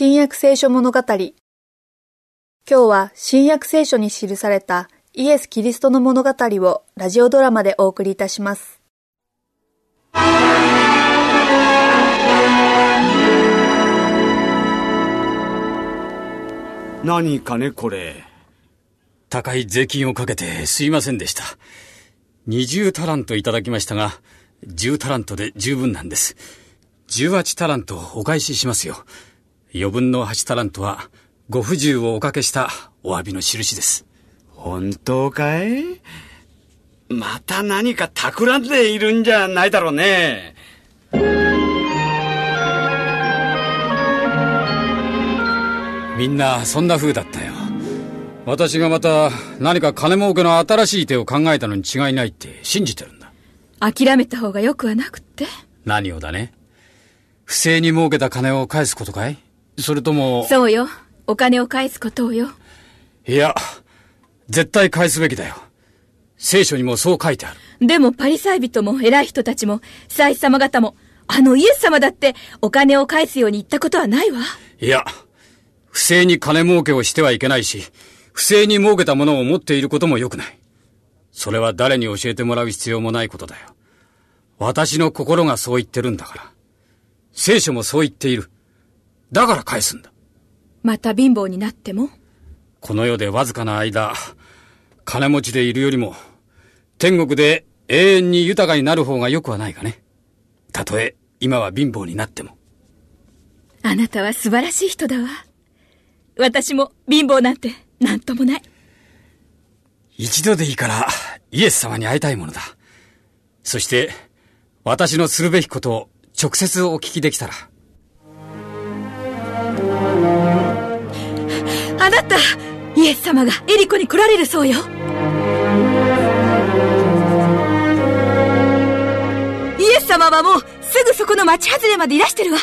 新約聖書物語。今日は新約聖書に記されたイエス・キリストの物語をラジオドラマでお送りいたします。何かね、これ。高い税金をかけてすいませんでした。20タラントいただきましたが、10タラントで十分なんです。18タラントお返ししますよ。余分の8タラントは、ご不自由をおかけしたお詫びの印です。本当かい？また何か企んでいるんじゃないだろうね。みんなそんな風だったよ。私がまた何か金儲けの新しい手を考えたのに違いないって信じてるんだ。諦めた方がよくはなくって。何をだね？不正に儲けた金を返すことかい？それとも。そうよ。お金を返すことをよ。いや、絶対返すべきだよ。聖書にもそう書いてある。でもパリサイ人も偉い人たちも、祭司様方も、あのイエス様だってお金を返すように言ったことはないわ。いや、不正に金儲けをしてはいけないし、不正に儲けたものを持っていることも良くない。それは誰に教えてもらう必要もないことだよ。私の心がそう言ってるんだから。聖書もそう言っている。だから返すんだ。また貧乏になっても？この世でわずかな間、金持ちでいるよりも、天国で永遠に豊かになる方がよくはないかね。たとえ今は貧乏になっても。あなたは素晴らしい人だわ。私も貧乏なんて何ともない。一度でいいからイエス様に会いたいものだ。そして、私のするべきことを直接お聞きできたら。なた、イエス様がエリコに来られるそうよ。イエス様はもうすぐそこの町外れまでいらしてるわ。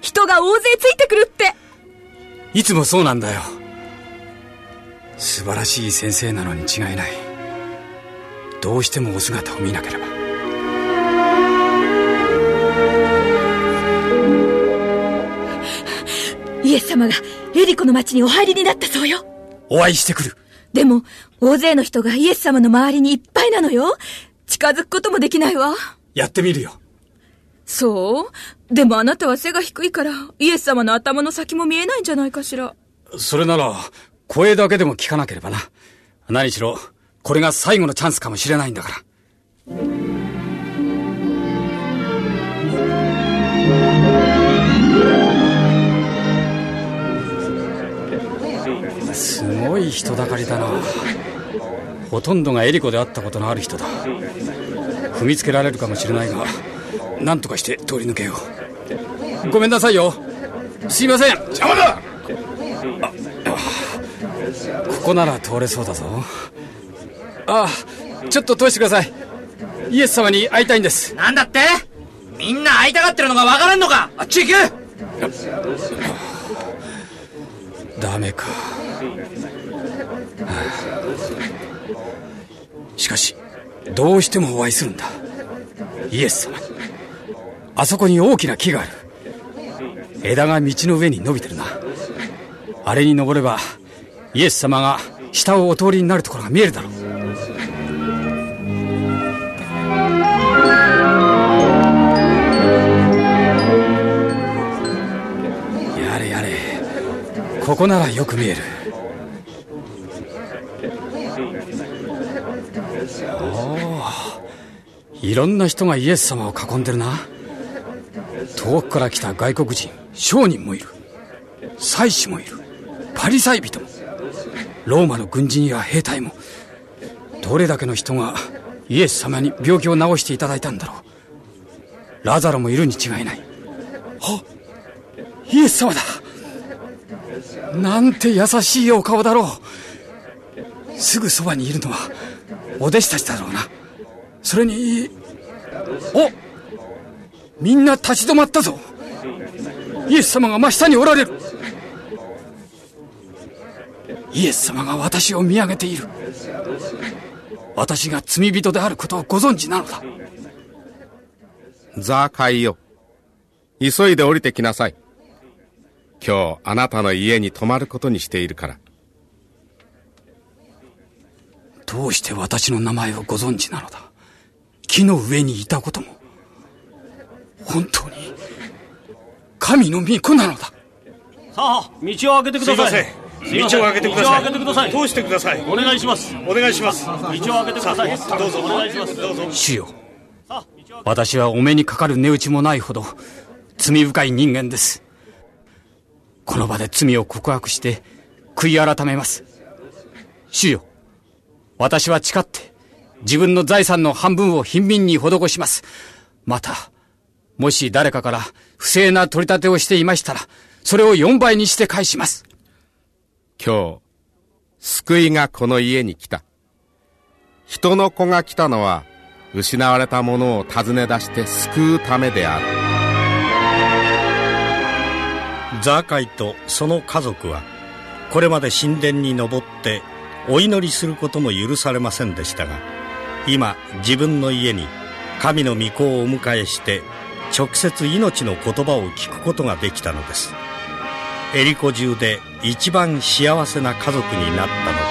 人が大勢ついてくるって。いつもそうなんだよ。素晴らしい先生なのに違いない。どうしてもお姿を見なければ。様がエリコの町にお入りになったそうよ。お会いしてくる。でも、大勢の人がイエス様の周りにいっぱいなのよ。近づくこともできないわ。やってみるよ。そう？でもあなたは背が低いから、イエス様の頭の先も見えないんじゃないかしら。それなら、声だけでも聞かなければな。何しろ、これが最後のチャンスかもしれないんだから。すごい人だかりだな。ほとんどがエリコで会ったことのある人だ。踏みつけられるかもしれないが何とかして通り抜けよう。ごめんなさいよ。すいません。邪魔だ！ここなら通れそうだぞ。ああちょっと通してください。イエス様に会いたいんです。なんだって？みんな会いたがってるのがわからんのか？あっち行けダメか。しかしどうしてもお会いするんだ。イエス様。あそこに大きな木がある。枝が道の上に伸びてるな。あれに登ればイエス様が下をお通りになるところが見えるだろう。ここならよく見える。おいろんな人がイエス様を囲んでるな。遠くから来た外国人商人もいる。祭司もいる。パリサイ人も。ローマの軍人や兵隊も。どれだけの人がイエス様に病気を治していただいたんだろう。ラザロもいるに違いない。あイエス様だ。なんて優しいお顔だろう。すぐそばにいるのはお弟子たちだろうな。それにおみんな立ち止まったぞ。イエス様が真下におられる。イエス様が私を見上げている。私が罪人であることをご存知なのだ。ザーカイよ急いで降りてきなさい。今日あなたの家に泊まることにしているから。どうして私の名前をご存知なのだ木の上にいたことも。本当に、神の御子なのだ。さあ、道を開けてください。すいません。道を開けてください。道を開けてください。通してください？お願いします。お願いします。道を開けてください。どうぞ。お願いします。どうぞ。主よ。私はお目にかかる値打ちもないほど罪深い人間です。この場で罪を告白して悔い改めます。主よ。私は誓って自分の財産の半分を貧民に施します。また、もし誰かから不正な取り立てをしていましたら、それを4倍にして返します。今日、救いがこの家に来た。人の子が来たのは、失われたものを尋ね出して救うためである。ザーカイとその家族は、これまで神殿に登ってお祈りすることも許されませんでしたが、今自分の家に神の御子をお迎えして直接命の言葉を聞くことができたのです。エリコ中で一番幸せな家族になったのです。